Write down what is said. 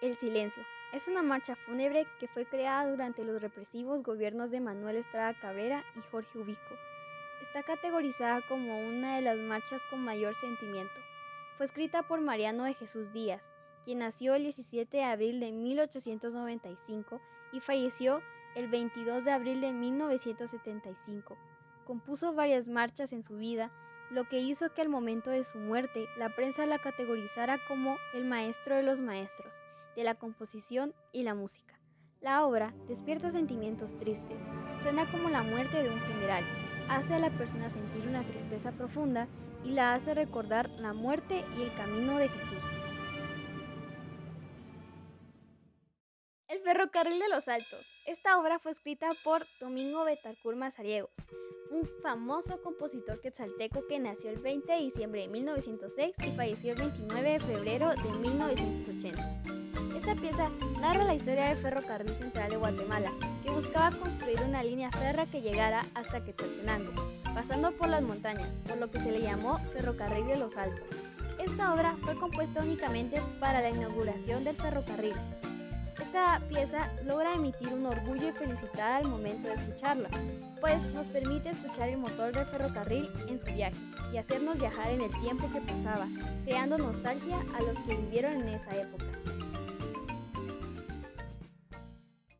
El Silencio es una marcha fúnebre que fue creada durante los represivos gobiernos de Manuel Estrada Cabrera y Jorge Ubico. Está categorizada como una de las marchas con mayor sentimiento. Fue escrita por Mariano de Jesús Díaz, quien nació el 17 de abril de 1895 y falleció el 22 de abril de 1975. Compuso varias marchas en su vida, lo que hizo que al momento de su muerte la prensa la categorizara como el maestro de los maestros de la composición y la música. La obra despierta sentimientos tristes, suena como la muerte de un general, hace a la persona sentir una tristeza profunda y la hace recordar la muerte y el camino de Jesús. El ferrocarril de los Altos. Esta obra fue escrita por Domingo Betancourt Mazariegos, un famoso compositor quetzalteco que nació el 20 de diciembre de 1906 y falleció el 29 de febrero de 1980. Esta pieza narra la historia del ferrocarril central de Guatemala, que buscaba construir una línea férrea que llegara hasta Quetzaltenango, pasando por las montañas, por lo que se le llamó Ferrocarril de los Altos. Esta obra fue compuesta únicamente para la inauguración del ferrocarril. Esta pieza logra emitir un orgullo y felicidad al momento de escucharla, pues nos permite escuchar el motor del ferrocarril en su viaje y hacernos viajar en el tiempo que pasaba, creando nostalgia a los que vivieron en esa época.